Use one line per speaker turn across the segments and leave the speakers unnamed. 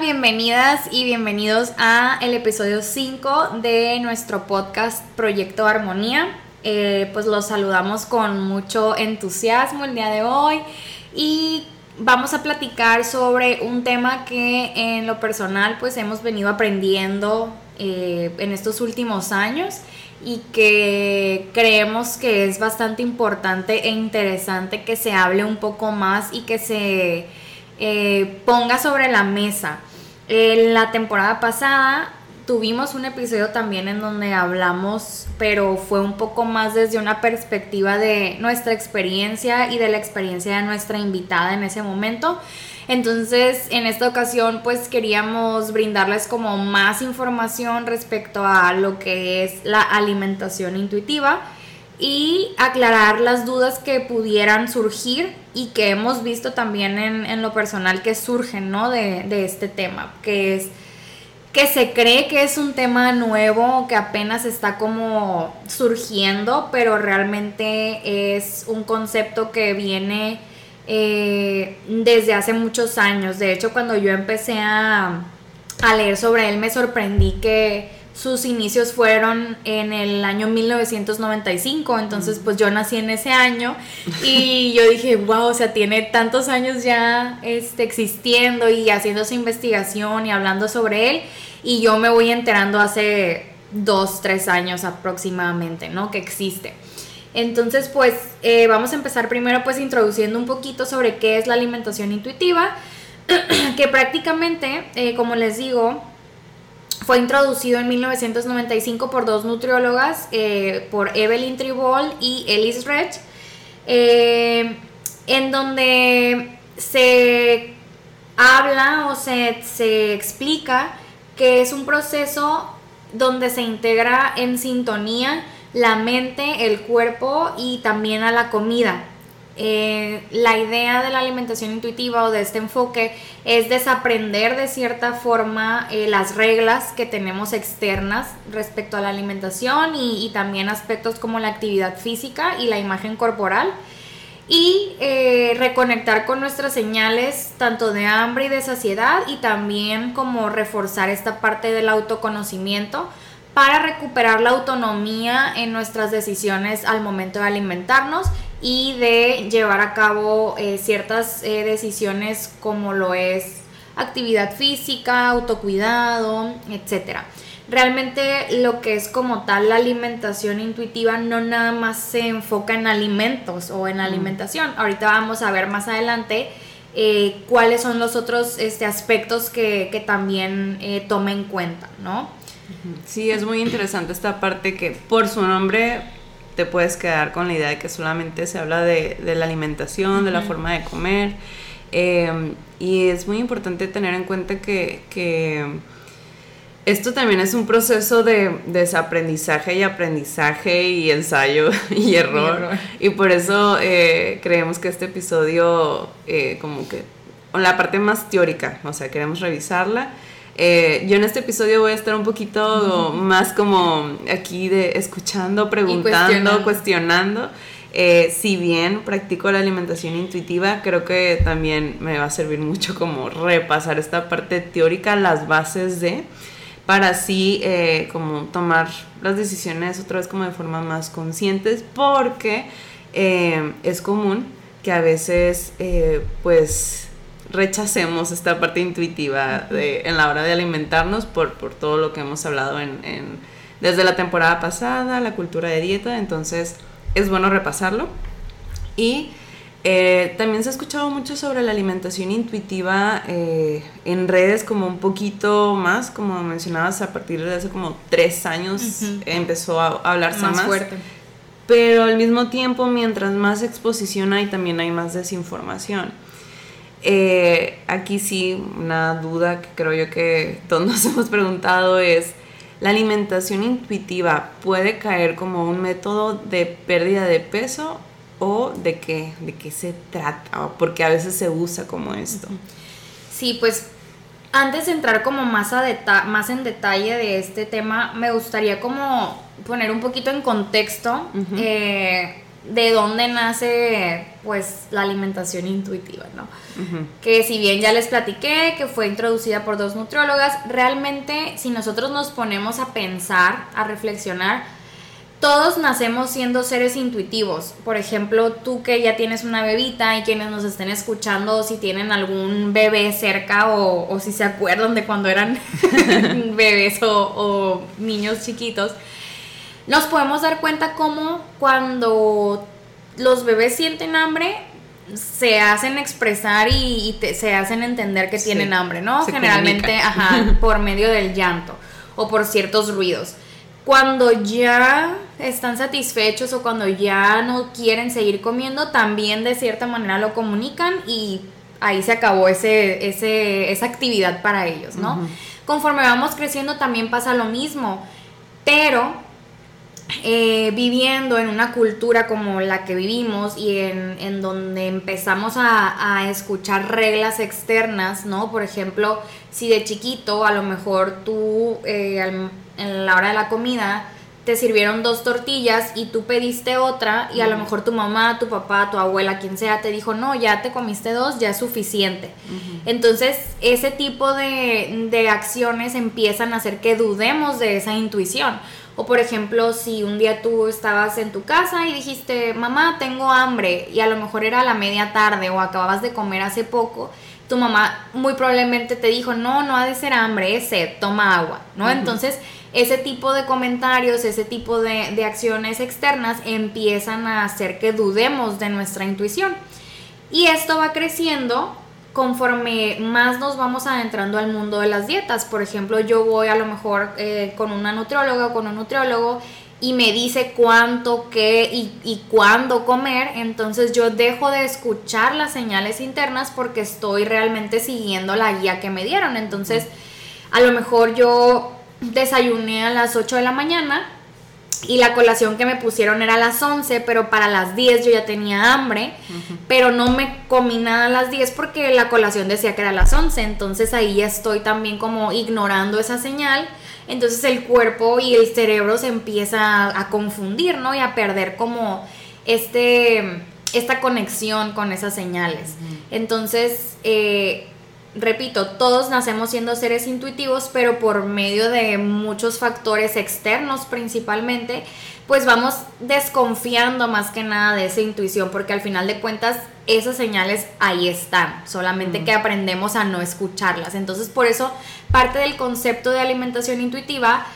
Bienvenidas y bienvenidos a el episodio 5 de nuestro podcast Proyecto Armonía. Eh, pues los saludamos con mucho entusiasmo el día de hoy y vamos a platicar sobre un tema que en lo personal pues hemos venido aprendiendo eh, en estos últimos años y que creemos que es bastante importante e interesante que se hable un poco más y que se eh, ponga sobre la mesa. En la temporada pasada tuvimos un episodio también en donde hablamos, pero fue un poco más desde una perspectiva de nuestra experiencia y de la experiencia de nuestra invitada en ese momento. Entonces, en esta ocasión, pues queríamos brindarles como más información respecto a lo que es la alimentación intuitiva y aclarar las dudas que pudieran surgir y que hemos visto también en, lo personal que surgen ¿no? de, este tema, que es que se cree que es un tema nuevo, que apenas está como surgiendo, pero realmente es un concepto que viene eh, desde hace muchos años. De hecho, cuando yo empecé a, a leer sobre él, me sorprendí que sus inicios fueron en el año 1995, entonces pues yo nací en ese año y yo dije, wow, o sea, tiene tantos años ya este, existiendo y haciendo su investigación y hablando sobre él y yo me voy enterando hace dos, tres años aproximadamente, ¿no? Que existe. Entonces pues eh, vamos a empezar primero pues introduciendo un poquito sobre qué es la alimentación intuitiva, que prácticamente, eh, como les digo, fue introducido en 1995 por dos nutriólogas, eh, por Evelyn Tribol y Ellis Rech, eh, en donde se habla o se, se explica que es un proceso donde se integra en sintonía la mente, el cuerpo y también a la comida. Eh, la idea de la alimentación intuitiva o de este enfoque es desaprender de cierta forma eh, las reglas que tenemos externas respecto a la alimentación y, también aspectos como la actividad física y la imagen corporal. Y eh, reconectar con nuestras señales tanto de hambre y de saciedad y también como reforzar esta parte del autoconocimiento para recuperar la autonomía en nuestras decisiones al momento de alimentarnos y de llevar a cabo eh, ciertas eh, decisiones como lo es actividad física, autocuidado, etc. Realmente lo que es como tal la alimentación intuitiva no nada más se enfoca en alimentos o en alimentación. Ahorita vamos a ver más adelante eh, cuáles son los otros este, aspectos que, que también toma en cuenta, ¿no?
Sí, es muy interesante esta parte que por su nombre te puedes quedar con la idea de que solamente se habla de, la alimentación, de la forma de comer. Em, y es muy importante tener en cuenta que, esto también es un proceso de desaprendizaje y aprendizaje y ensayo y error. Y, por eso eh, creemos que este episodio, eh, como que, la parte más teórica, o sea, queremos revisarla eh, yo en este episodio voy a estar un poquito más como aquí de escuchando, preguntando, cuestionando. Eh, si bien practico la alimentación intuitiva, creo que también me va a servir mucho como repasar esta parte teórica, las bases de, para así eh, como tomar las decisiones otra vez como de forma más conscientes, porque es común que a veces pues rechacemos esta parte intuitiva de, en la hora de alimentarnos por, por todo lo que hemos hablado en, desde la temporada pasada, la cultura de dieta, entonces es bueno repasarlo. Y eh, también se ha escuchado mucho sobre la alimentación intuitiva eh, en redes como un poquito más, como mencionabas, a partir de hace como tres años empezó a hablarse más.
Más fuerte.
pero al mismo tiempo, mientras más exposición hay, también hay más desinformación. Eh, aquí sí, una duda que creo yo que todos nos hemos preguntado es, ¿la alimentación intuitiva puede caer como un método de pérdida de peso o de qué, de qué se trata? Porque a veces se usa como esto.
Sí, pues antes de entrar como más, a más en detalle de este tema, me gustaría como poner un poquito en contexto eh, de dónde nace pues la alimentación intuitiva, ¿no? Que si bien ya les platiqué que fue introducida por dos nutriólogas, realmente si nosotros nos ponemos a pensar, a reflexionar, todos nacemos siendo seres intuitivos. Por ejemplo, tú que ya tienes una bebita y quienes nos estén escuchando, si tienen algún bebé cerca o, si se acuerdan de cuando eran bebés o, niños chiquitos, nos podemos dar cuenta cómo cuando los bebés sienten hambre, se hacen expresar y, se hacen entender que tienen hambre, ¿no? Generalmente, ajá, por medio del llanto o por ciertos ruidos cuando ya están satisfechos o cuando ya no quieren seguir comiendo, también de cierta manera lo comunican y ahí se acabó ese, ese, esa actividad para ellos, ¿no? Conforme vamos creciendo también pasa lo mismo, pero eh, viviendo en una cultura como la que vivimos y en, donde empezamos a, escuchar reglas externas, ¿no? Por ejemplo, si de chiquito a lo mejor tú eh, en la hora de la comida te sirvieron dos tortillas y tú pediste otra y a lo mejor tu mamá, tu papá, tu abuela, quien sea, te dijo, no, ya te comiste dos, ya es suficiente. Entonces, ese tipo de, de, acciones empiezan a hacer que dudemos de esa intuición. O por ejemplo, si un día tú estabas en tu casa y dijiste, mamá, tengo hambre, y a lo mejor era la media tarde o acababas de comer hace poco, tu mamá muy probablemente te dijo, no, no ha de ser hambre, es sed, toma agua, ¿no? Entonces, ese tipo de comentarios, ese tipo de, de acciones externas empiezan a hacer que dudemos de nuestra intuición. Y esto va creciendo conforme más nos vamos adentrando al mundo de las dietas. Por ejemplo, yo voy a lo mejor eh, con una nutrióloga o con un nutriólogo y me dice cuánto, qué y, y cuándo comer, entonces yo dejo de escuchar las señales internas porque estoy realmente siguiendo la guía que me dieron. Entonces, a lo mejor yo desayuné a las 8 de la mañana y la colación que me pusieron era a las 11, pero para las 10 yo ya tenía hambre, pero no me comí nada a las 10 porque la colación decía que era a las 11, entonces ahí ya estoy también como ignorando esa señal, entonces el cuerpo y el cerebro se empieza a, confundir, ¿no? Y a perder como este, esta conexión con esas señales. Entonces, eh, repito, todos nacemos siendo seres intuitivos, pero por medio de muchos factores externos principalmente, pues vamos desconfiando más que nada de esa intuición, porque al final de cuentas esas señales ahí están, solamente que aprendemos a no escucharlas. Entonces por eso parte del concepto de alimentación intuitiva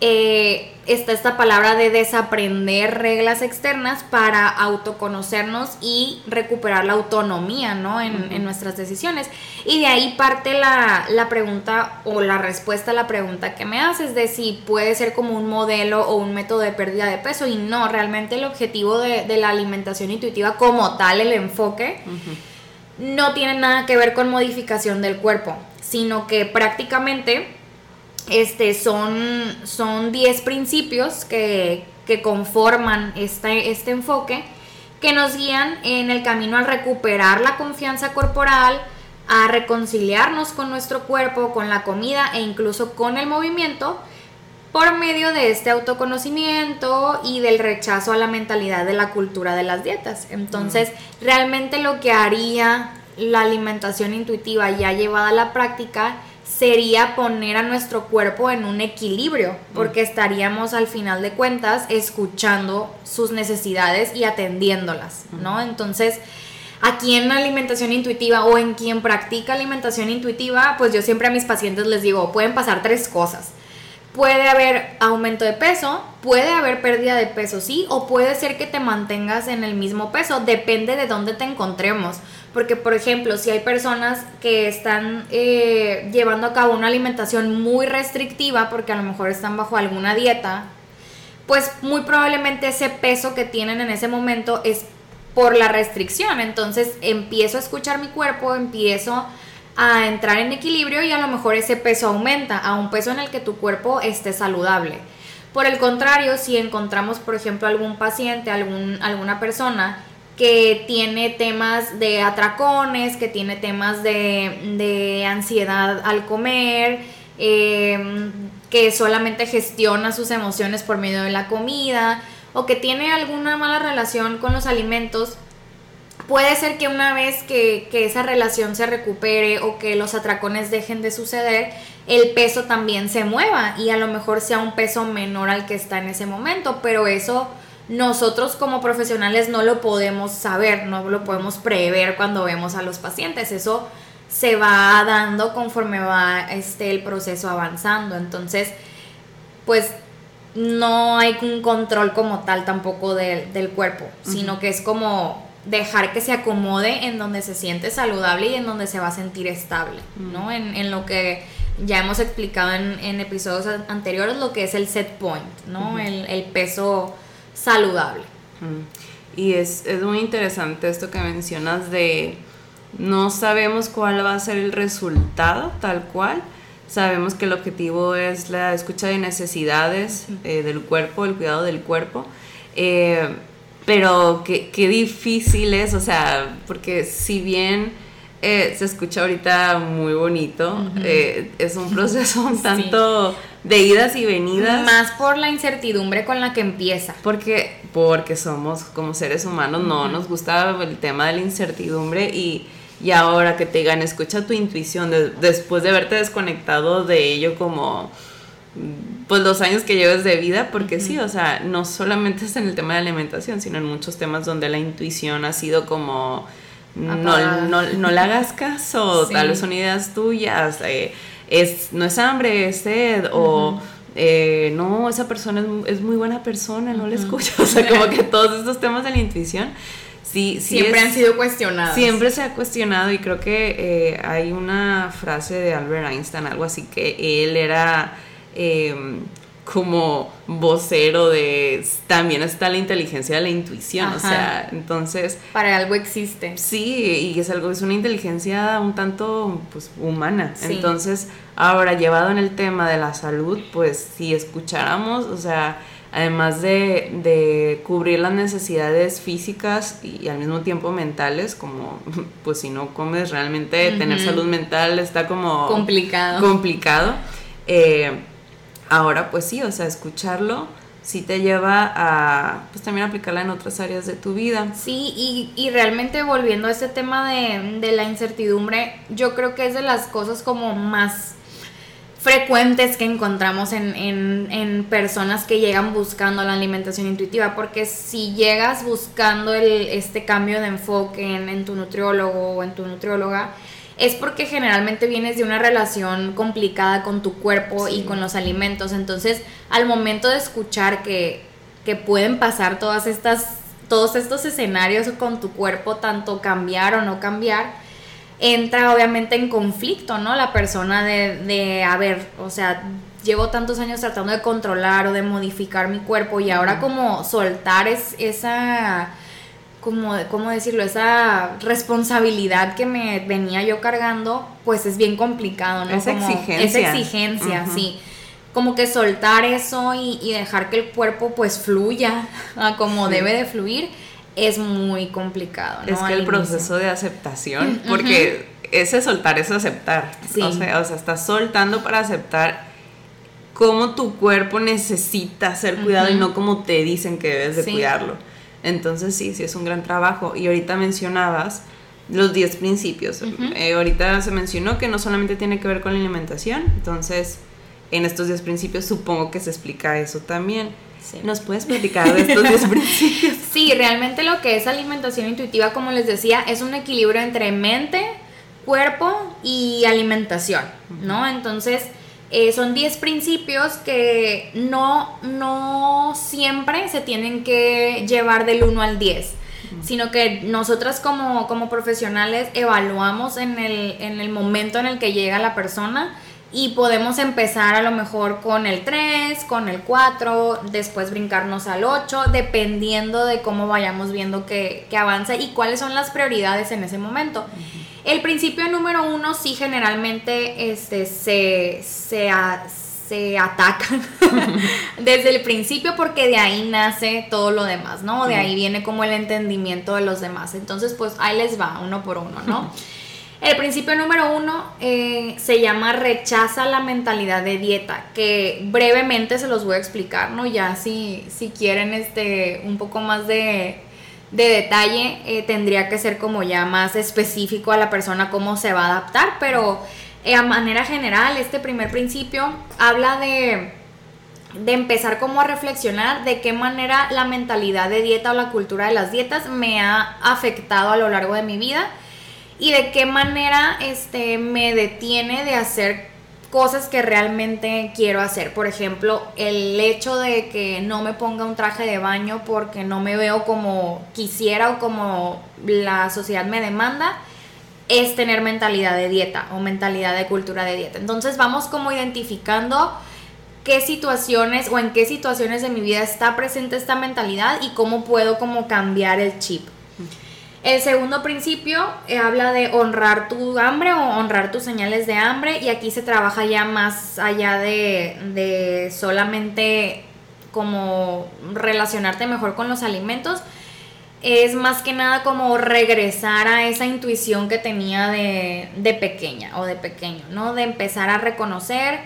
eh, está esta palabra de desaprender reglas externas para autoconocernos y recuperar la autonomía ¿no? en, nuestras decisiones. Y de ahí parte la, pregunta o la respuesta a la pregunta que me haces de si puede ser como un modelo o un método de pérdida de peso. Y no, realmente el objetivo de, la alimentación intuitiva como tal, el enfoque, no tiene nada que ver con modificación del cuerpo, sino que prácticamente este, son, son 10 principios que, conforman este, este enfoque que nos guían en el camino a recuperar la confianza corporal, a reconciliarnos con nuestro cuerpo, con la comida e incluso con el movimiento por medio de este autoconocimiento y del rechazo a la mentalidad de la cultura de las dietas. Entonces, realmente lo que haría la alimentación intuitiva ya llevada a la práctica sería poner a nuestro cuerpo en un equilibrio, porque estaríamos al final de cuentas escuchando sus necesidades y atendiéndolas, ¿no? Entonces, aquí en alimentación intuitiva o en quien practica alimentación intuitiva, pues yo siempre a mis pacientes les digo, pueden pasar tres cosas. Puede haber aumento de peso, puede haber pérdida de peso, sí, o puede ser que te mantengas en el mismo peso, depende de dónde te encontremos. Porque, por ejemplo, si hay personas que están eh, llevando a cabo una alimentación muy restrictiva, porque a lo mejor están bajo alguna dieta, pues muy probablemente ese peso que tienen en ese momento es por la restricción. Entonces empiezo a escuchar mi cuerpo, empiezo a entrar en equilibrio y a lo mejor ese peso aumenta a un peso en el que tu cuerpo esté saludable. Por el contrario, si encontramos, por ejemplo, algún paciente, algún, alguna persona que tiene temas de atracones, que tiene temas de, ansiedad al comer, em, que solamente gestiona sus emociones por medio de la comida, o que tiene alguna mala relación con los alimentos, puede ser que una vez que, esa relación se recupere o que los atracones dejen de suceder, el peso también se mueva y a lo mejor sea un peso menor al que está en ese momento, pero eso nosotros como profesionales no lo podemos saber, no lo podemos prever cuando vemos a los pacientes, eso se va dando conforme va este, el proceso avanzando, entonces pues no hay un control como tal tampoco del cuerpo, sino que es como dejar que se acomode en donde se siente saludable y en donde se va a sentir estable, ¿no? En, lo que ya hemos explicado en, episodios anteriores, lo que es el set point, ¿no? el, peso saludable.
Y es, es muy interesante esto que mencionas de no sabemos cuál va a ser el resultado tal cual, sabemos que el objetivo es la escucha de necesidades eh, del cuerpo, el cuidado del cuerpo. Eh, pero qué, qué difícil es, o sea, porque si bien eh, se escucha ahorita muy bonito, eh, es un proceso un tanto de idas y venidas.
Más por la incertidumbre con la que empieza.
Porque, porque somos como seres humanos, no nos gusta el tema de la incertidumbre y, y ahora que te digan, escucha tu intuición después de haberte desconectado de ello como pues los años que lleves de vida, porque sí, o sea, no solamente es en el tema de alimentación, sino en muchos temas donde la intuición ha sido como, no, no, no, le hagas caso, tal vez son ideas tuyas, eh, es, no es hambre, es sed, o eh, no, esa persona es, muy buena persona, no le escucho, o sea, como que todos estos temas de la intuición. Sí,
sí siempre han sido cuestionados.
Siempre se ha cuestionado y creo que eh, hay una frase de Albert Einstein, algo así, que él era Em, como vocero de también está la inteligencia de la intuición, o sea, entonces
para algo existe.
Sí, y es algo es una inteligencia un tanto pues humana. Entonces, ahora llevado en el tema de la salud, pues si escucháramos, o sea, además de, cubrir las necesidades físicas y, al mismo tiempo mentales, como pues si no comes realmente tener salud mental está como
complicado.
Complicado. Eh, ahora pues sí, o sea, escucharlo sí te lleva a pues también aplicarla en otras áreas de tu vida.
Sí, y, realmente volviendo a ese tema de, la incertidumbre, yo creo que es de las cosas como más frecuentes que encontramos en, personas que llegan buscando la alimentación intuitiva, porque si llegas buscando este cambio de enfoque en, en tu nutriólogo o en tu nutrióloga, es porque generalmente vienes de una relación complicada con tu cuerpo y con los alimentos. Entonces, al momento de escuchar que, que pueden pasar todas estas, todos estos escenarios con tu cuerpo, tanto cambiar o no cambiar, entra obviamente en conflicto, ¿no? La persona de, de a ver, o sea, llevo tantos años tratando de controlar o de modificar mi cuerpo y ahora como soltar es, esa como, ¿cómo decirlo? Esa responsabilidad que me venía yo cargando, pues es bien complicado, ¿no?
Esa exigencia.
Esa exigencia, sí. Como que soltar eso y, dejar que el cuerpo pues fluya como debe de fluir es muy complicado, ¿no?
Es que el proceso de aceptación, porque ese soltar es aceptar. Sí. O, sea, o sea, estás soltando para aceptar cómo tu cuerpo necesita ser cuidado y no como te dicen que debes de cuidarlo. Entonces sí, sí es un gran trabajo. Y ahorita mencionabas los 10 principios. Eh, ahorita se mencionó que no solamente tiene que ver con la alimentación, entonces en estos 10 principios supongo que se explica eso también. ¿Nos puedes platicar de estos 10 principios?
Sí, realmente lo que es alimentación intuitiva, como les decía, es un equilibrio entre mente, cuerpo y alimentación, ¿no? Entonces eh, son 10 principios que no, no siempre se tienen que llevar del 1 al 10, sino que nosotras como, como profesionales evaluamos en el, en el momento en el que llega la persona y podemos empezar a lo mejor con el 3, con el 4, después brincarnos al 8, dependiendo de cómo vayamos viendo que, avanza y cuáles son las prioridades en ese momento. El principio número uno sí generalmente este, se, se, se atacan desde el principio porque de ahí nace todo lo demás, ¿no? De ahí viene como el entendimiento de los demás. Entonces, pues ahí les va, uno por uno, ¿no? El principio número uno eh, se llama rechaza la mentalidad de dieta, que brevemente se los voy a explicar, ¿no? Ya si, si quieren este, un poco más de, detalle, eh, tendría que ser como ya más específico a la persona cómo se va a adaptar, pero eh, a manera general, este primer principio habla de, de empezar como a reflexionar de qué manera la mentalidad de dieta o la cultura de las dietas me ha afectado a lo largo de mi vida y de qué manera este, me detiene de hacer cosas que realmente quiero hacer. Por ejemplo, el hecho de que no me ponga un traje de baño porque no me veo como quisiera o como la sociedad me demanda es tener mentalidad de dieta o mentalidad de cultura de dieta. Entonces vamos como identificando qué situaciones o en qué situaciones de mi vida está presente esta mentalidad y cómo puedo como cambiar el chip. El segundo principio eh, habla de honrar tu hambre o honrar tus señales de hambre y aquí se trabaja ya más allá de, de solamente como relacionarte mejor con los alimentos, es más que nada como regresar a esa intuición que tenía de, de, pequeña o de pequeño, ¿no? De empezar a reconocer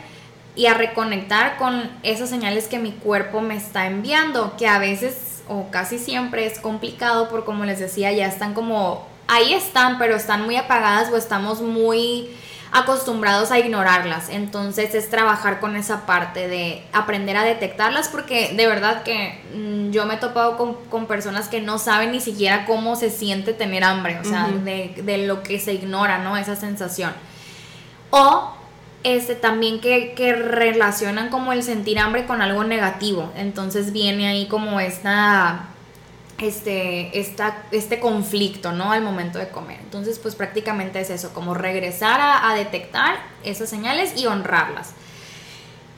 y a reconectar con esas señales que mi cuerpo me está enviando, que a veces o casi siempre es complicado por como les decía, ya están como, ahí están, pero están muy apagadas o estamos muy acostumbrados a ignorarlas. Entonces es trabajar con esa parte de aprender a detectarlas porque de verdad que mm, yo me he topado con, personas que no saben ni siquiera cómo se siente tener hambre, o sea, de, lo que se ignora, ¿no? Esa sensación. O este, también que, que, relacionan como el sentir hambre con algo negativo. Entonces viene ahí como esta este, esta, este conflicto, ¿no? Al momento de comer. Entonces, pues prácticamente es eso, como regresar a, detectar esas señales y honrarlas.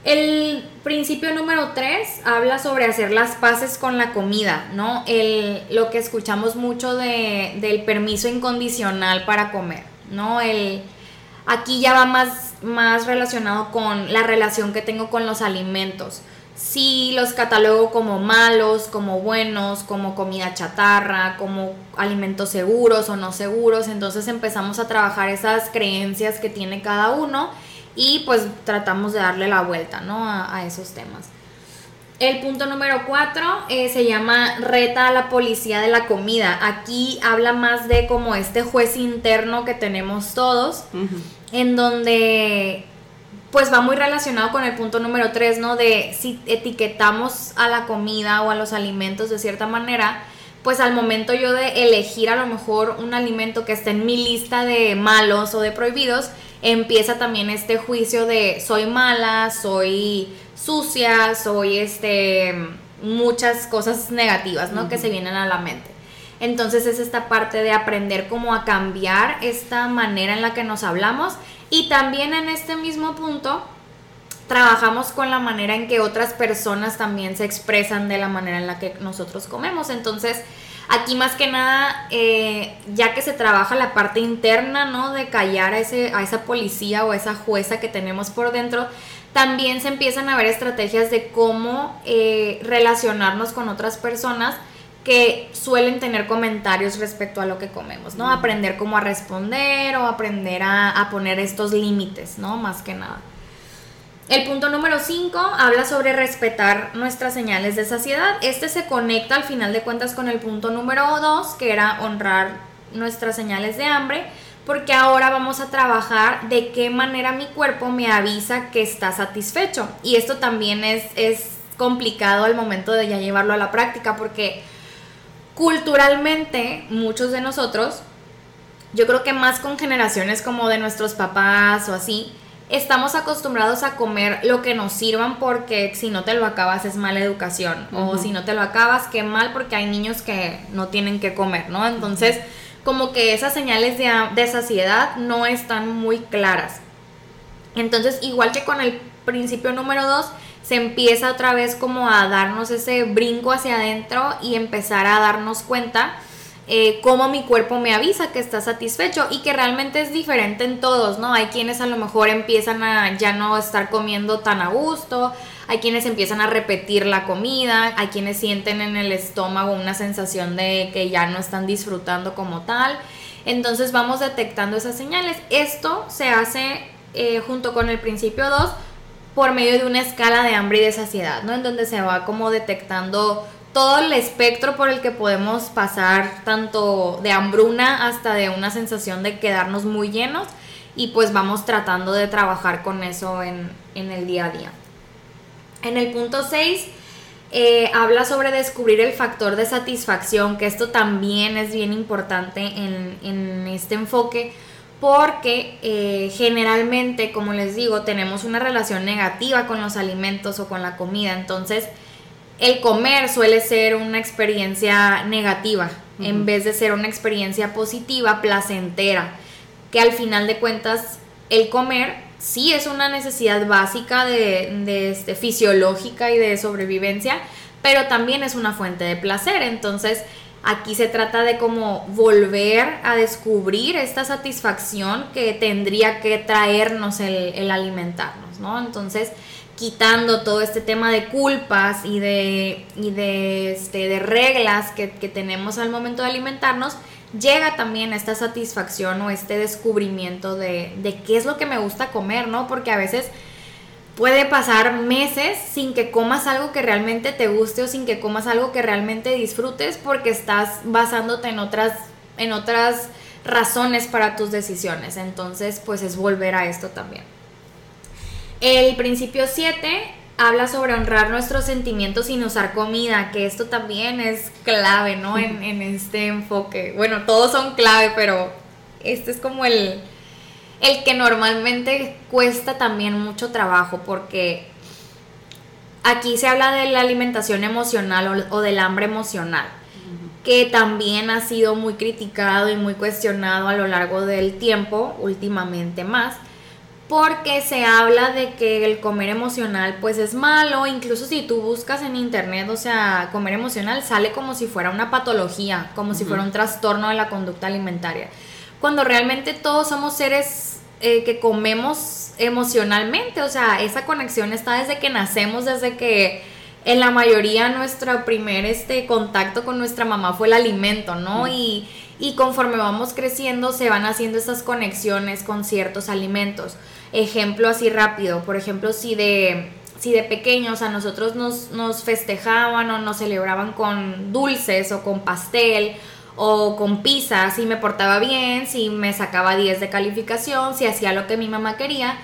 El principio número 3 habla sobre hacer las paces con la comida, ¿no? El, lo que escuchamos mucho de, del permiso incondicional para comer, ¿no? El, aquí ya va más, más relacionado con la relación que tengo con los alimentos si los catalogo como malos, como buenos, como comida chatarra, como alimentos seguros o no seguros. Entonces empezamos a trabajar esas creencias que tiene cada uno y pues tratamos de darle la vuelta ¿no? a, esos temas. El punto número cuatro eh, se llama reta a la policía de la comida. Aquí habla más de como este juez interno que tenemos todos, en donde pues va muy relacionado con el punto número 3, ¿no? De si etiquetamos a la comida o a los alimentos de cierta manera, pues al momento yo de elegir a lo mejor un alimento que esté en mi lista de malos o de prohibidos, empieza también este juicio de soy mala, soy sucia, soy este muchas cosas negativas, ¿no? Que se vienen a la mente. Entonces es esta parte de aprender cómo a cambiar esta manera en la que nos hablamos y también en este mismo punto trabajamos con la manera en que otras personas también se expresan de la manera en la que nosotros comemos. Entonces, aquí más que nada, eh, ya que se trabaja la parte interna, ¿no? De callar a, ese, a esa policía o a esa jueza que tenemos por dentro, también se empiezan a ver estrategias de cómo eh, relacionarnos con otras personas que suelen tener comentarios respecto a lo que comemos, ¿no? Aprender cómo a responder o aprender a, poner estos límites, ¿no? Más que nada. El punto número 5 habla sobre respetar nuestras señales de saciedad. Este se conecta al final de cuentas con el punto número 2, que era honrar nuestras señales de hambre, porque ahora vamos a trabajar de qué manera mi cuerpo me avisa que está satisfecho. Y esto también es, es complicado al momento de ya llevarlo a la práctica, porque culturalmente muchos de nosotros, yo creo que más con generaciones como de nuestros papás o así, estamos acostumbrados a comer lo que nos sirvan porque si no te lo acabas es mala educación o si no te lo acabas qué mal porque hay niños que no tienen que comer, ¿no? Entonces, como que esas señales de, de saciedad no están muy claras. Entonces, igual que con el principio número 2, se empieza otra vez como a darnos ese brinco hacia adentro y empezar a darnos cuenta eh, cómo mi cuerpo me avisa que está satisfecho y que realmente es diferente en todos, ¿no? Hay quienes a lo mejor empiezan a ya no estar comiendo tan a gusto, hay quienes empiezan a repetir la comida, hay quienes sienten en el estómago una sensación de que ya no están disfrutando como tal. Entonces vamos detectando esas señales. Esto se hace eh, junto con el principio 2 por medio de una escala de hambre y de saciedad, ¿no? En donde se va como detectando todo el espectro por el que podemos pasar, tanto de hambruna hasta de una sensación de quedarnos muy llenos, y pues vamos tratando de trabajar con eso en, el día a día. En el punto 6 eh, habla sobre descubrir el factor de satisfacción, que esto también es bien importante en, en este enfoque, porque eh, generalmente, como les digo, tenemos una relación negativa con los alimentos o con la comida, entonces el comer suele ser una experiencia negativa en vez de ser una experiencia positiva, placentera, que al final de cuentas el comer sí es una necesidad básica de, este, fisiológica y de sobrevivencia, pero también es una fuente de placer, entonces Aquí se trata de como volver a descubrir esta satisfacción que tendría que traernos el, alimentarnos, ¿no? Entonces, quitando todo este tema de culpas y de, de, este, de reglas que, tenemos al momento de alimentarnos, llega también esta satisfacción o este descubrimiento de, de qué es lo que me gusta comer, ¿no? Porque a veces puede pasar meses sin que comas algo que realmente te guste o sin que comas algo que realmente disfrutes porque estás basándote en otras, en otras razones para tus decisiones. Entonces, pues es volver a esto también. El principio 7 habla sobre honrar nuestros sentimientos sin usar comida, que esto también es clave, ¿no? En, en este enfoque. Bueno, todos son clave, pero este es como el, el que normalmente cuesta también mucho trabajo porque aquí se habla de la alimentación emocional o, del hambre emocional, que también ha sido muy criticado y muy cuestionado a lo largo del tiempo, últimamente más, porque se habla de que el comer emocional pues es malo, incluso si tú buscas en internet, o sea, comer emocional sale como si fuera una patología, como si fuera un trastorno de la conducta alimentaria cuando realmente todos somos seres eh, que comemos emocionalmente, o sea, esa conexión está desde que nacemos, desde que en la mayoría nuestro primer este, contacto con nuestra mamá fue el alimento, ¿no? Y, y conforme vamos creciendo se van haciendo esas conexiones con ciertos alimentos. Ejemplo así rápido, por ejemplo, si de si de pequeños a nosotros nos, nos, festejaban o nos celebraban con dulces o con pastel o con pizza, si me portaba bien, si me sacaba 10 de calificación, si hacía lo que mi mamá quería,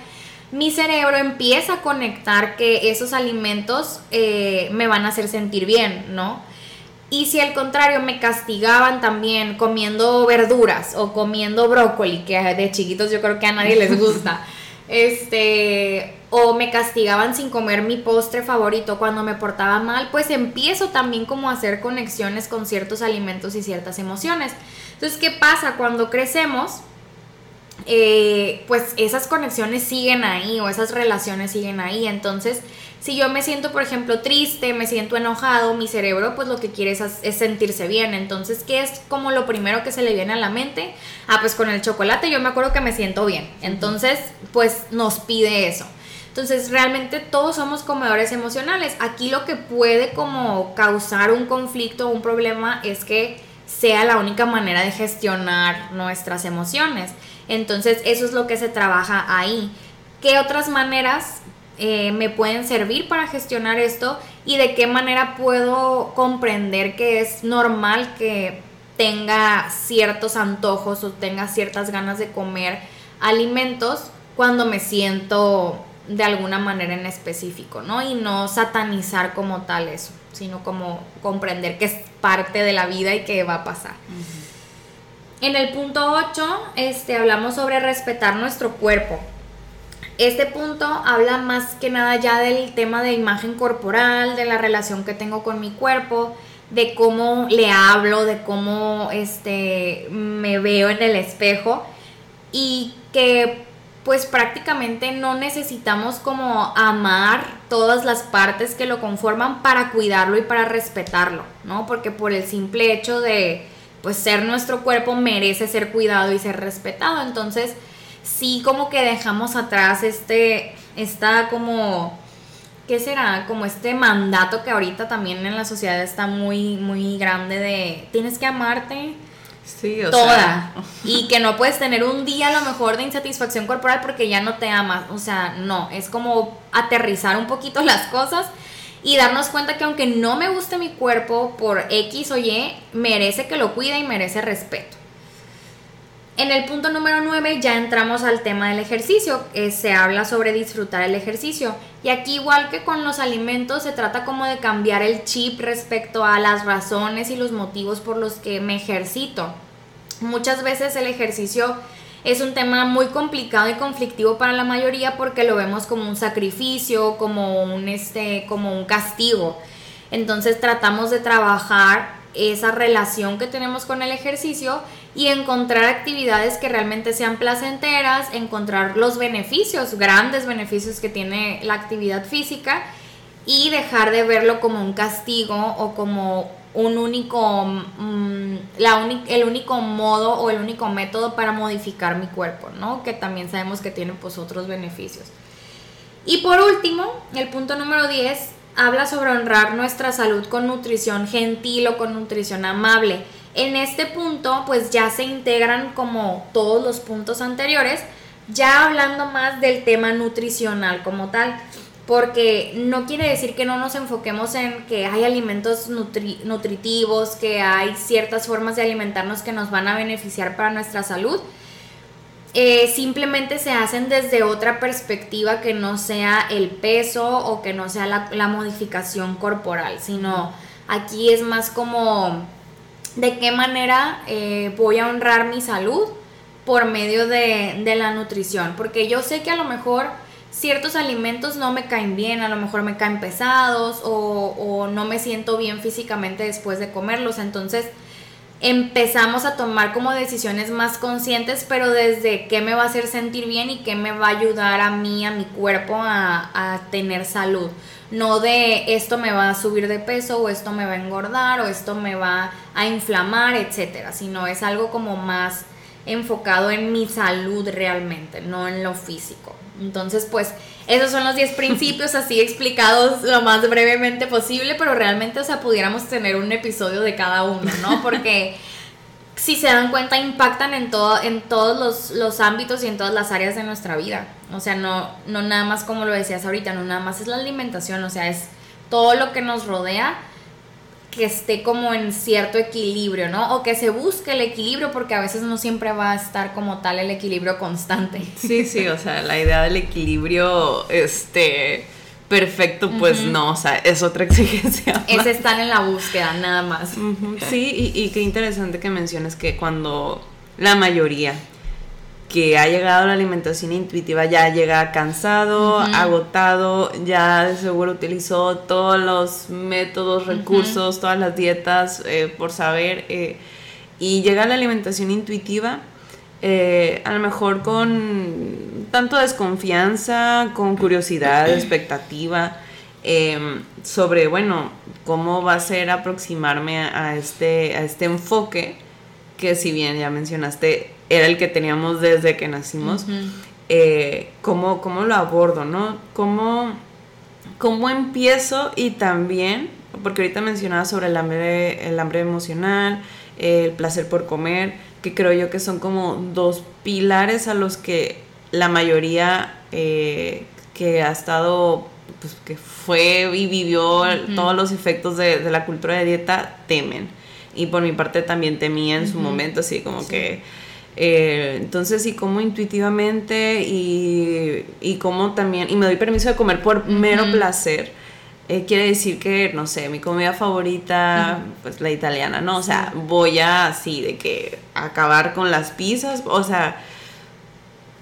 mi cerebro empieza a conectar que esos alimentos eh, me van a hacer sentir bien, ¿no? Y si al contrario me castigaban también comiendo verduras o comiendo brócoli, que de chiquitos yo creo que a nadie les gusta, este, o me castigaban sin comer mi postre favorito cuando me portaba mal, pues empiezo también como a hacer conexiones con ciertos alimentos y ciertas emociones. Entonces, ¿qué pasa cuando crecemos? Eh, pues esas conexiones siguen ahí o esas relaciones siguen ahí. Entonces, si yo me siento, por ejemplo, triste, me siento enojado, mi cerebro pues lo que quiere es, es, sentirse bien. Entonces, ¿qué es como lo primero que se le viene a la mente? Ah, pues con el chocolate yo me acuerdo que me siento bien. Entonces, pues nos pide eso. Entonces, realmente todos somos comedores emocionales. Aquí lo que puede como causar un conflicto o un problema es que sea la única manera de gestionar nuestras emociones. Entonces, eso es lo que se trabaja ahí. ¿Qué otras maneras eh, me pueden servir para gestionar esto? ¿Y de qué manera puedo comprender que es normal que tenga ciertos antojos o tenga ciertas ganas de comer alimentos cuando me siento de alguna manera en específico, ¿no? Y no satanizar como tal eso, sino como comprender que es parte de la vida y que va a pasar. En el punto 8, este, hablamos sobre respetar nuestro cuerpo. Este punto habla más que nada ya del tema de imagen corporal, de la relación que tengo con mi cuerpo, de cómo le hablo, de cómo este, me veo en el espejo y que pues prácticamente no necesitamos como amar todas las partes que lo conforman para cuidarlo y para respetarlo, ¿no? Porque por el simple hecho de pues ser nuestro cuerpo merece ser cuidado y ser respetado. Entonces, sí como que dejamos atrás este esta como ¿qué será? Como este mandato que ahorita también en la sociedad está muy muy grande de tienes que amarte
Sí, o
toda.
sea.
Y que no puedes tener un día a lo mejor de insatisfacción corporal porque ya no te amas. O sea, no, es como aterrizar un poquito las cosas y darnos cuenta que aunque no me guste mi cuerpo por X o Y, merece que lo cuide y merece respeto. En el punto número 9 ya entramos al tema del ejercicio. Eh, se habla sobre disfrutar el ejercicio. Y aquí igual que con los alimentos se trata como de cambiar el chip respecto a las razones y los motivos por los que me ejercito. Muchas veces el ejercicio es un tema muy complicado y conflictivo para la mayoría porque lo vemos como un sacrificio, como un, este, como un castigo. Entonces tratamos de trabajar esa relación que tenemos con el ejercicio y encontrar actividades que realmente sean placenteras, encontrar los beneficios, grandes beneficios que tiene la actividad física y dejar de verlo como un castigo o como un único, mm, el único modo o el único método para modificar mi cuerpo, ¿no? Que también sabemos que tiene pues otros beneficios. Y por último, el punto número 10 habla sobre honrar nuestra salud con nutrición gentil o con nutrición amable. En este punto, pues ya se integran como todos los puntos anteriores, ya hablando más del tema nutricional como tal, porque no quiere decir que no nos enfoquemos en que hay alimentos nutritivos, que hay ciertas formas de alimentarnos que nos van a beneficiar para nuestra salud, eh, simplemente se hacen desde otra perspectiva que no sea el peso o que no sea la, modificación corporal, sino aquí es más como de qué manera eh, voy a honrar mi salud por medio de, la nutrición, porque yo sé que a lo mejor ciertos alimentos no me caen bien, a lo mejor me caen pesados o, o no me siento bien físicamente después de comerlos, entonces empezamos a tomar como decisiones más conscientes, pero desde qué me va a hacer sentir bien y qué me va a ayudar a mí, a mi cuerpo a, tener salud. No de esto me va a subir de peso o esto me va a engordar o esto me va a inflamar, etcétera, sino es algo como más enfocado en mi salud realmente, no en lo físico. Entonces, pues esos son los 10 principios así explicados lo más brevemente posible, pero realmente, o sea, pudiéramos tener un episodio de cada uno, ¿no? Porque si se dan cuenta, impactan en, todo, en todos los, los, ámbitos y en todas las áreas de nuestra vida. O sea, no, no nada más como lo decías ahorita, no nada más es la alimentación, o sea, es todo lo que nos rodea que esté como en cierto equilibrio, ¿no? O que se busque el equilibrio porque a veces no siempre va a estar como tal el equilibrio constante.
Sí, sí, o sea, la idea del equilibrio, este, perfecto, pues no, o sea, es otra exigencia.
Es estar en la búsqueda, nada más.
Sí, y, y qué interesante que menciones que cuando la mayoría que ha llegado a la alimentación intuitiva ya llega cansado, agotado, ya de seguro utilizó todos los métodos, recursos, todas las dietas eh, por saber, eh, y llega a la alimentación intuitiva. Eh, a lo mejor con tanto desconfianza, con curiosidad, expectativa, em, sobre, bueno, cómo va a ser aproximarme a, este, a este enfoque, que si bien ya mencionaste, era el que teníamos desde que nacimos, eh, ¿cómo, lo abordo, ¿no? ¿Cómo, ¿Cómo empiezo y también, porque ahorita mencionaba sobre el hambre, el hambre emocional, el placer por comer, que creo yo que son como dos pilares a los que la mayoría eh, que ha estado, pues que fue y vivió todos los efectos de, la cultura de dieta temen. Y por mi parte también temía en su momento, así como que eh, entonces, y como intuitivamente y, y como también, y me doy permiso de comer por mero placer, eh, quiere decir que, no sé, mi comida favorita, pues la italiana, ¿no? O sea, voy a así, de que acabar con las pizzas, o sea,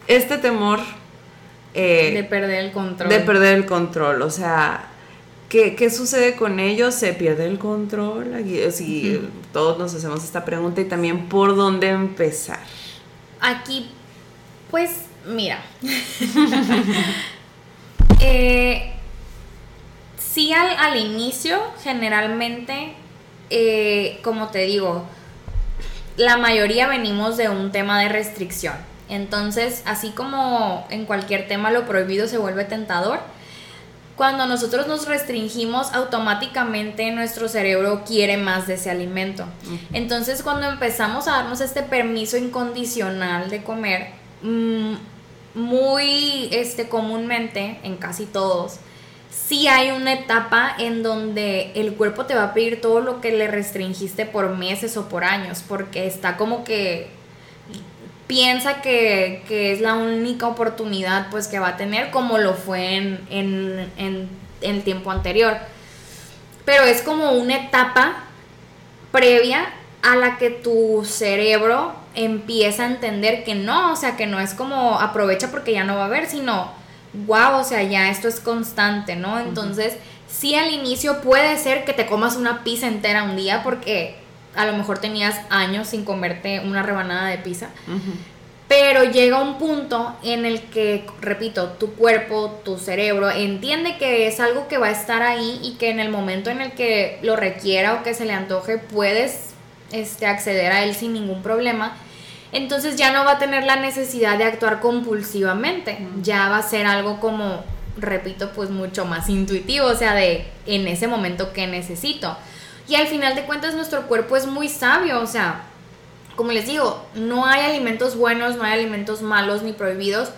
este temor...
Eh, de perder el control.
De perder el control, o sea, ¿Qué, ¿Qué, sucede con ellos? ¿Se pierde el control? Así, Todos nos hacemos esta pregunta y también por dónde empezar
aquí, pues Mira. eh, sí, al, inicio, generalmente, eh, como te digo, la mayoría venimos de un tema de restricción. Entonces, así como en cualquier tema lo prohibido se vuelve tentador, cuando nosotros nos restringimos, automáticamente nuestro cerebro quiere más de ese alimento. Entonces, cuando empezamos a darnos este permiso incondicional de comer, mm, muy este, comúnmente, en casi todos, sí hay una etapa en donde el cuerpo te va a pedir todo lo que le restringiste por meses o por años, porque está como que piensa que, es la única oportunidad pues que va a tener como lo fue en, en, el tiempo anterior. Pero es como una etapa previa a la que tu cerebro empieza a entender que no, o sea, que no es como aprovecha porque ya no va a haber, sino, wow, o sea, ya esto es constante, ¿no? Entonces, sí al inicio puede ser que te comas una pizza entera un día porque a lo mejor tenías años sin comerte una rebanada de pizza. Pero llega un punto en el que, repito, tu cuerpo, tu cerebro entiende que es algo que va a estar ahí y que en el momento en el que lo requiera o que se le antoje puedes este, acceder a él sin ningún problema. Entonces ya no va a tener la necesidad de actuar compulsivamente. Ya va a ser algo como, repito, pues mucho más intuitivo, o sea, de en ese momento que necesito. Y al final de cuentas nuestro cuerpo es muy sabio, o sea, como les digo, no hay alimentos buenos, no hay alimentos malos ni prohibidos,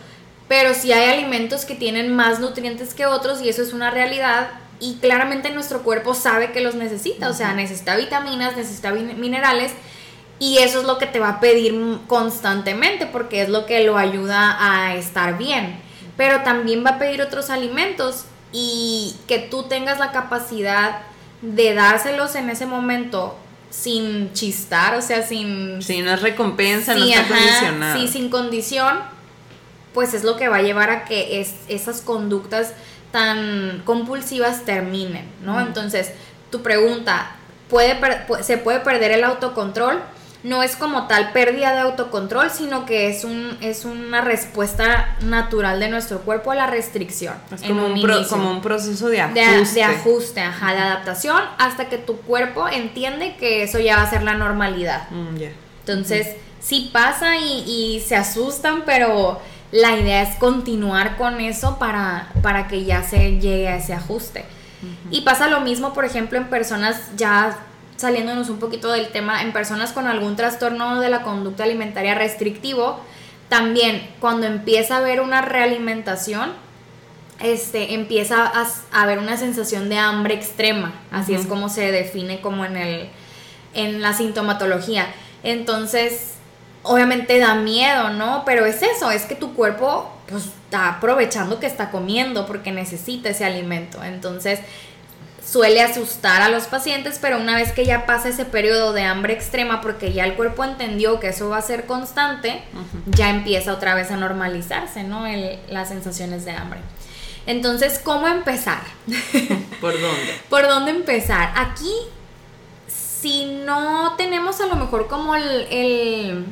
pero sí hay alimentos que tienen más nutrientes que otros y eso es una realidad y claramente nuestro cuerpo sabe que los necesita, o sea, necesita vitaminas, necesita minerales y eso es lo que te va a pedir constantemente porque es lo que lo ayuda a estar bien. Pero también va a pedir otros alimentos y que tú tengas la capacidad de dárselos en ese momento sin chistar, o sea, sin...
Sí, no es recompensa, no está condicionado.
Sí, sin condición, pues es lo que va a llevar a que es, esas conductas tan compulsivas terminen, ¿no? Entonces, tu pregunta, ¿puede, ¿se puede perder el autocontrol? No es como tal pérdida de autocontrol, sino que es, un, es una respuesta natural de nuestro cuerpo a la restricción.
Es como un, como un proceso de
ajuste. De, ajuste, ajá, de adaptación, hasta que tu cuerpo entiende que eso ya va a ser la normalidad. Mm, Entonces, sí pasa y, se asustan, pero la idea es continuar con eso para, para que ya se llegue a ese ajuste. Y pasa lo mismo, por ejemplo, en personas ya saliéndonos un poquito del tema, en personas con algún trastorno de la conducta alimentaria restrictivo, también cuando empieza a haber una realimentación, este, empieza a, haber una sensación de hambre extrema, así es como se define como en, el, en la sintomatología. Entonces, obviamente da miedo, ¿no? Pero es eso, es que tu cuerpo pues, está aprovechando que está comiendo porque necesita ese alimento. Entonces, suele asustar a los pacientes, pero una vez que ya pasa ese periodo de hambre extrema, porque ya el cuerpo entendió que eso va a ser constante, ya empieza otra vez a normalizarse, ¿no? las sensaciones de hambre. Entonces, ¿cómo empezar?
¿Por dónde?
¿Por dónde empezar? Aquí, si no tenemos a lo mejor como el,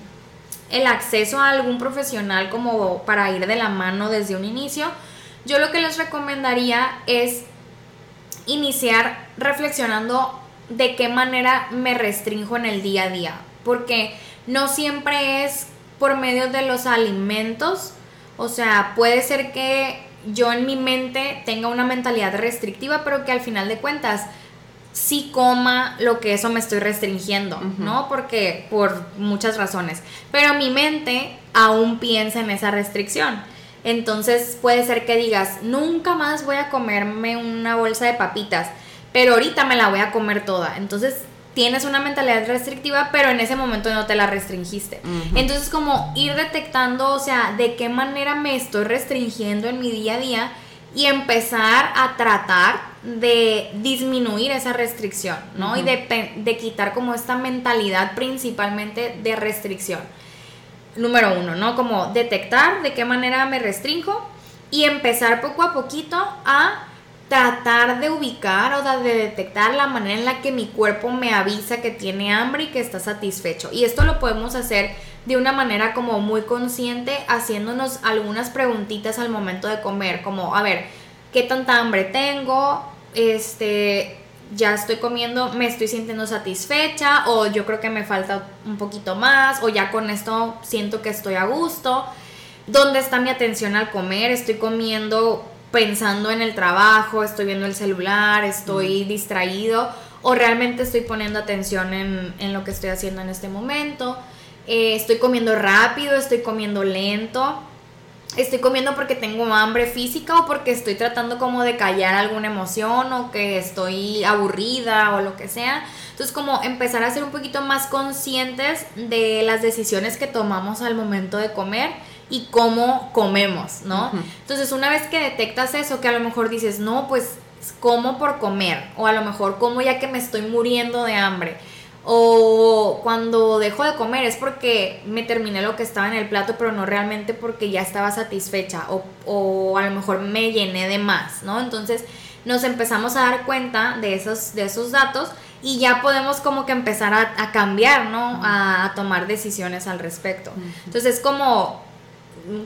el acceso a algún profesional como para ir de la mano desde un inicio, yo lo que les recomendaría es iniciar reflexionando de qué manera me restringo en el día a día, porque no siempre es por medio de los alimentos, o sea, puede ser que yo en mi mente tenga una mentalidad restrictiva, pero que al final de cuentas sí coma lo que eso me estoy restringiendo, ¿no? Porque por muchas razones, pero mi mente aún piensa en esa restricción. Entonces puede ser que digas, nunca más voy a comerme una bolsa de papitas, pero ahorita me la voy a comer toda. Entonces tienes una mentalidad restrictiva, pero en ese momento no te la restringiste. Entonces como ir detectando, o sea, de qué manera me estoy restringiendo en mi día a día y empezar a tratar de disminuir esa restricción, ¿no? Y de, de quitar como esta mentalidad principalmente de restricción número uno, ¿no? Como detectar de qué manera me restringo y empezar poco a poquito a tratar de ubicar o de detectar la manera en la que mi cuerpo me avisa que tiene hambre y que está satisfecho. Y esto lo podemos hacer de una manera como muy consciente, haciéndonos algunas preguntitas al momento de comer, como, a ver, ¿qué tanta hambre tengo? Este, ya estoy comiendo, me estoy sintiendo satisfecha o yo creo que me falta un poquito más o ya con esto siento que estoy a gusto. ¿Dónde está mi atención al comer? Estoy comiendo pensando en el trabajo, estoy viendo el celular, estoy distraído o realmente estoy poniendo atención en, lo que estoy haciendo en este momento. Eh, estoy comiendo rápido, estoy comiendo lento. Estoy comiendo porque tengo hambre física o porque estoy tratando como de callar alguna emoción o que estoy aburrida o lo que sea. Entonces como empezar a ser un poquito más conscientes de las decisiones que tomamos al momento de comer y cómo comemos, ¿no? Entonces, una vez que detectas eso, que a lo mejor dices, no, pues como por comer, o a lo mejor como ya que me estoy muriendo de hambre, o cuando dejo de comer es porque me terminé lo que estaba en el plato, pero no realmente porque ya estaba satisfecha, o, o a lo mejor me llené de más, ¿no? Entonces, nos empezamos a dar cuenta de esos, de esos datos y ya podemos como que empezar a, cambiar, ¿no? A, a, tomar decisiones al respecto. Entonces es como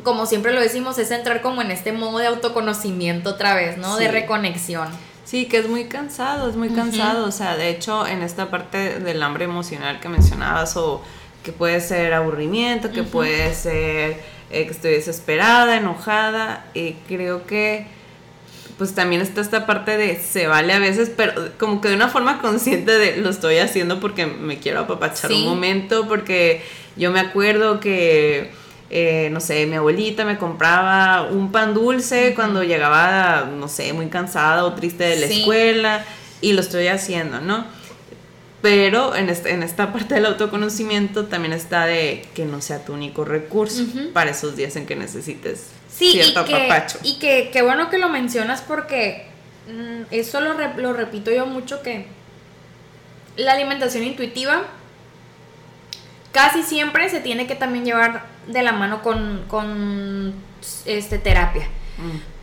como siempre lo decimos, es entrar como en este modo de autoconocimiento otra vez, ¿no? De reconexión.
Sí, que es muy cansado, es muy cansado. O sea, de hecho, en esta parte del hambre emocional que mencionabas, o que puede ser aburrimiento, que puede ser eh, que estoy desesperada, enojada, y creo que pues también está esta parte de se vale a veces, pero como que de una forma consciente de lo estoy haciendo porque me quiero apapachar un momento, porque yo me acuerdo que eh, no sé, mi abuelita me compraba un pan dulce cuando llegaba, no sé, muy cansada o triste de la escuela y lo estoy haciendo, ¿no? Pero en, este, en esta parte del autoconocimiento también está de que no sea tu único recurso para esos días en que necesites cierto
y que, Y que, que, bueno que lo mencionas porque mm, eso lo, lo repito yo mucho que la alimentación intuitiva casi siempre se tiene que también llevar de la mano con, este, terapia.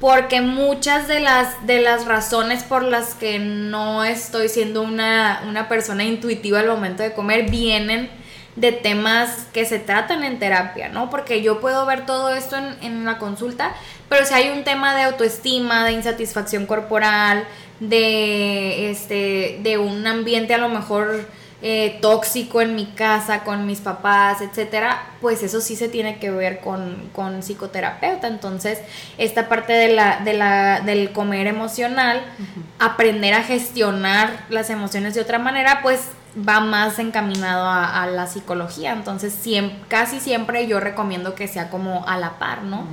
Porque muchas de las, de las razones por las que no estoy siendo una, persona intuitiva al momento de comer vienen de temas que se tratan en terapia, ¿no? Porque yo puedo ver todo esto en, en la consulta, pero si hay un tema de autoestima, de insatisfacción corporal, de, este, de un ambiente a lo mejor eh, tóxico en mi casa, con mis papás, etcétera, pues eso sí se tiene que ver con, con psicoterapeuta. Entonces, esta parte de la, de la, del comer emocional, aprender a gestionar las emociones de otra manera, pues va más encaminado a, la psicología. Entonces, casi siempre yo recomiendo que sea como a la par, ¿no?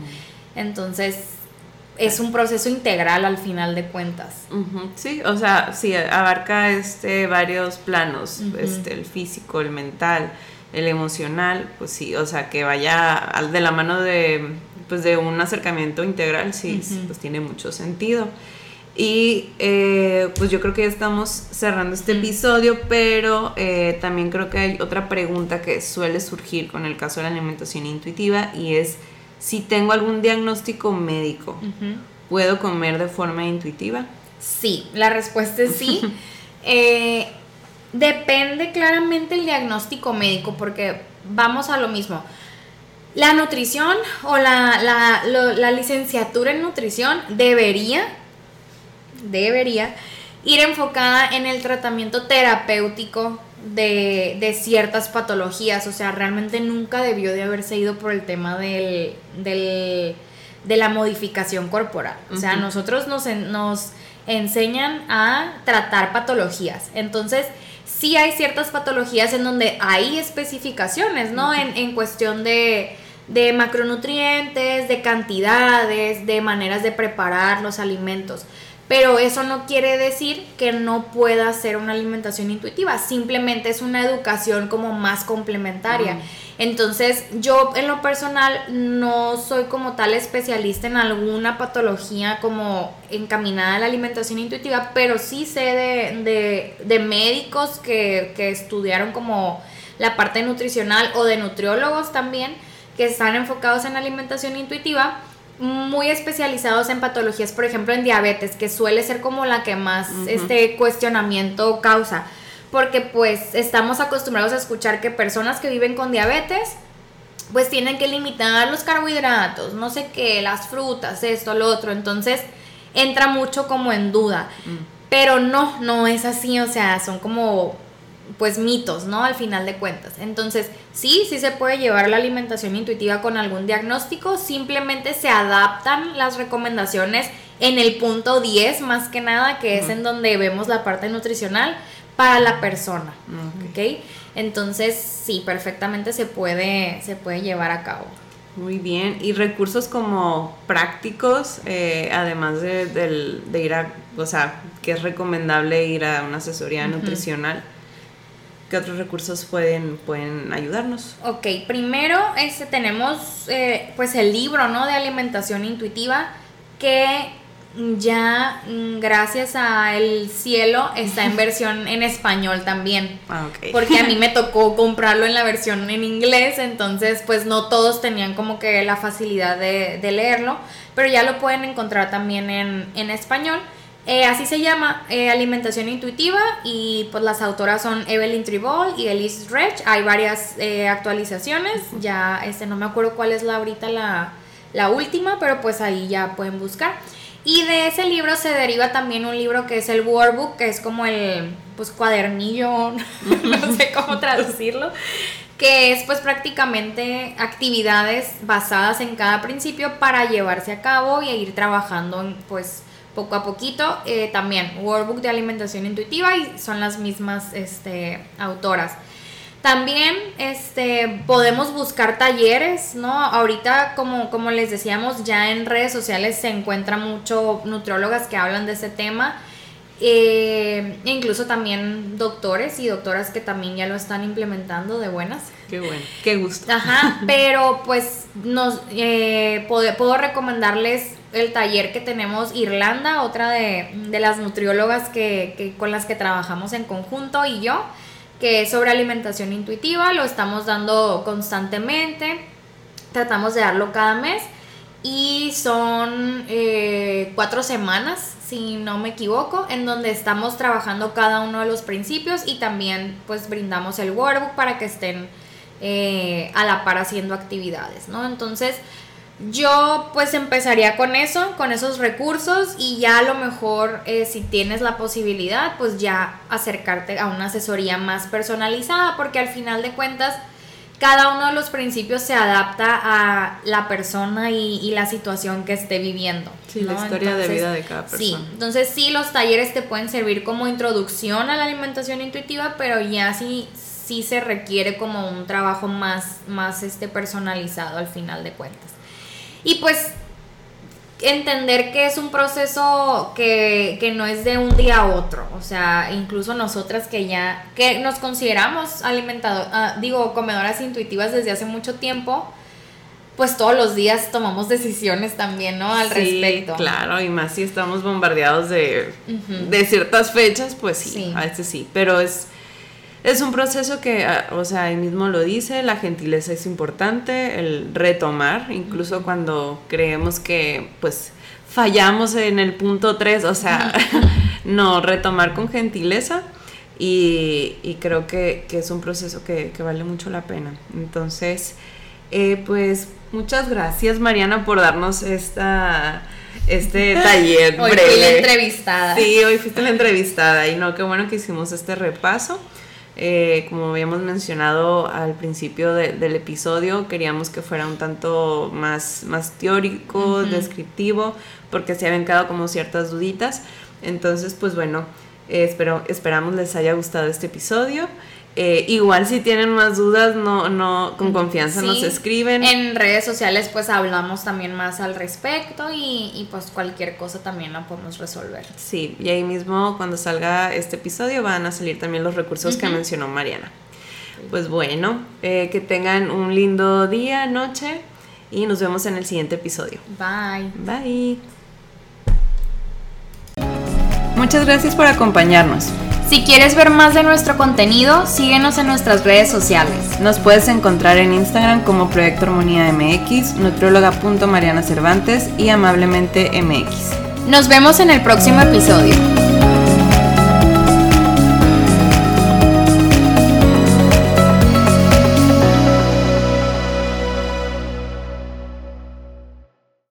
Entonces, es un proceso integral al final de cuentas.
Sí, o sea, sí, abarca este varios planos, este, el físico, el mental, el emocional, pues sí, o sea, que vaya de la mano de, pues de un acercamiento integral, sí, pues tiene mucho sentido. Y eh, pues yo creo que ya estamos cerrando este episodio, pero eh, también creo que hay otra pregunta que suele surgir con el caso de la alimentación intuitiva y es si tengo algún diagnóstico médico, ¿puedo comer de forma intuitiva?
Sí, la respuesta es sí. Eh, depende claramente el diagnóstico médico, porque vamos a lo mismo. La nutrición o la, la licenciatura en nutrición debería, debería ir enfocada en el tratamiento terapéutico de, ciertas patologías, o sea, realmente nunca debió de haberse ido por el tema del, de la modificación corporal. O sea, nosotros nos, nos enseñan a tratar patologías. Entonces, sí hay ciertas patologías en donde hay especificaciones, ¿no? en, en, cuestión de, de macronutrientes, de cantidades, de maneras de preparar los alimentos. Pero eso no quiere decir que no pueda ser una alimentación intuitiva, simplemente es una educación como más complementaria. Entonces, yo en lo personal no soy como tal especialista en alguna patología como encaminada a la alimentación intuitiva, pero sí sé de, de, médicos que, que estudiaron como la parte nutricional o de nutriólogos también que están enfocados en alimentación intuitiva muy especializados en patologías, por ejemplo, en diabetes, que suele ser como la que más este cuestionamiento causa, porque pues estamos acostumbrados a escuchar que personas que viven con diabetes pues tienen que limitar los carbohidratos, no sé qué, las frutas, esto, lo otro, entonces entra mucho como en duda. Mm. Pero no, no es así, o sea, son como pues mitos, ¿no? Al final de cuentas. Entonces, sí, sí se puede llevar la alimentación intuitiva con algún diagnóstico, simplemente se adaptan las recomendaciones en el punto 10 más que nada, que es en donde vemos la parte nutricional para la persona, ¿ok? Entonces, sí, perfectamente se puede, se puede llevar a cabo.
Muy bien, y recursos como prácticos, eh, además de, ir a, o sea, que es recomendable ir a una asesoría nutricional, ¿qué otros recursos pueden, pueden ayudarnos?
Ok, primero este, tenemos eh, pues el libro, ¿no? De alimentación intuitiva que ya mm, gracias a el cielo está en versión en español también. Ah, Porque a mí me tocó comprarlo en la versión en inglés, entonces pues no todos tenían como que la facilidad de, leerlo, pero ya lo pueden encontrar también en, español. Eh, así se llama eh, Alimentación Intuitiva y pues las autoras son Evelyn Tribol y Elise Rech. Hay varias eh, actualizaciones, ya este, no me acuerdo cuál es la ahorita la, la última, pero pues ahí ya pueden buscar. Y de ese libro se deriva también un libro que es el Workbook, que es como el pues cuadernillo, no sé cómo traducirlo, que es pues prácticamente actividades basadas en cada principio para llevarse a cabo y ir trabajando pues poco a poquito. Eh, también Workbook de alimentación intuitiva y son las mismas este, autoras. También este, podemos buscar talleres, ¿no? Ahorita, como, como les decíamos, ya en redes sociales se encuentran mucho nutriólogas que hablan de ese tema. Eh, incluso también doctores y doctoras que también ya lo están implementando de buenas.
Qué bueno, qué gusto.
Ajá, pero pues nos eh, puedo, recomendarles el taller que tenemos Irlanda, otra de, las nutriólogas que, que, con las que trabajamos en conjunto y yo que es sobre alimentación intuitiva, lo estamos dando constantemente, tratamos de darlo cada mes y son eh, cuatro semanas, si no me equivoco, en donde estamos trabajando cada uno de los principios y también pues brindamos el workbook para que estén eh, a la par haciendo actividades, ¿no? Entonces, yo pues empezaría con eso, con esos recursos y ya a lo mejor eh, si tienes la posibilidad pues ya acercarte a una asesoría más personalizada porque al final de cuentas cada uno de los principios se adapta a la persona y, la situación que esté viviendo.
Sí, la historia de vida de cada persona.
Sí, entonces sí, los talleres te pueden servir como introducción a la alimentación intuitiva, pero ya sí, sí se requiere como un trabajo más, más este, personalizado al final de cuentas. Y pues entender que es un proceso que, no es de un día a otro. O sea, incluso nosotras que ya, que nos consideramos alimentadoras, ah, digo, comedoras intuitivas desde hace mucho tiempo, pues todos los días tomamos decisiones también, ¿no? Al respecto.
Claro, y más si estamos bombardeados de, de ciertas fechas, pues sí, a veces sí. Pero es es un proceso que, ah, o sea, ahí mismo lo dice, la gentileza es importante, el retomar, incluso cuando creemos que, pues, fallamos en el punto 3, o sea, no, retomar con gentileza y, creo que, es un proceso que, vale mucho la pena. Entonces, eh, pues, muchas gracias Mariana por darnos esta este taller
hoy fui la entrevistada.
Sí, hoy fuiste la entrevistada y no, qué bueno que hicimos este repaso. Eh, como habíamos mencionado al principio del episodio, queríamos que fuera un tanto más, más teórico, descriptivo, porque se habían quedado como ciertas duditas. Entonces, pues bueno, eh, espero, esperamos les haya gustado este episodio. Eh, igual si tienen más dudas, no, no, con confianza nos escriben.
En redes sociales pues hablamos también más al respecto y, pues cualquier cosa también la podemos resolver.
Sí, y ahí mismo cuando salga este episodio van a salir también los recursos que mencionó Mariana. Pues bueno, eh, que tengan un lindo día, noche y nos vemos en el siguiente episodio.
Bye.
Bye. Muchas gracias por acompañarnos.
Si quieres ver más de nuestro contenido, síguenos en nuestras redes sociales.
Nos puedes encontrar en Instagram como Proyecto Armonía MX, nutrióloga.mariana Cervantes y amablemente MX.
Nos vemos en el próximo episodio.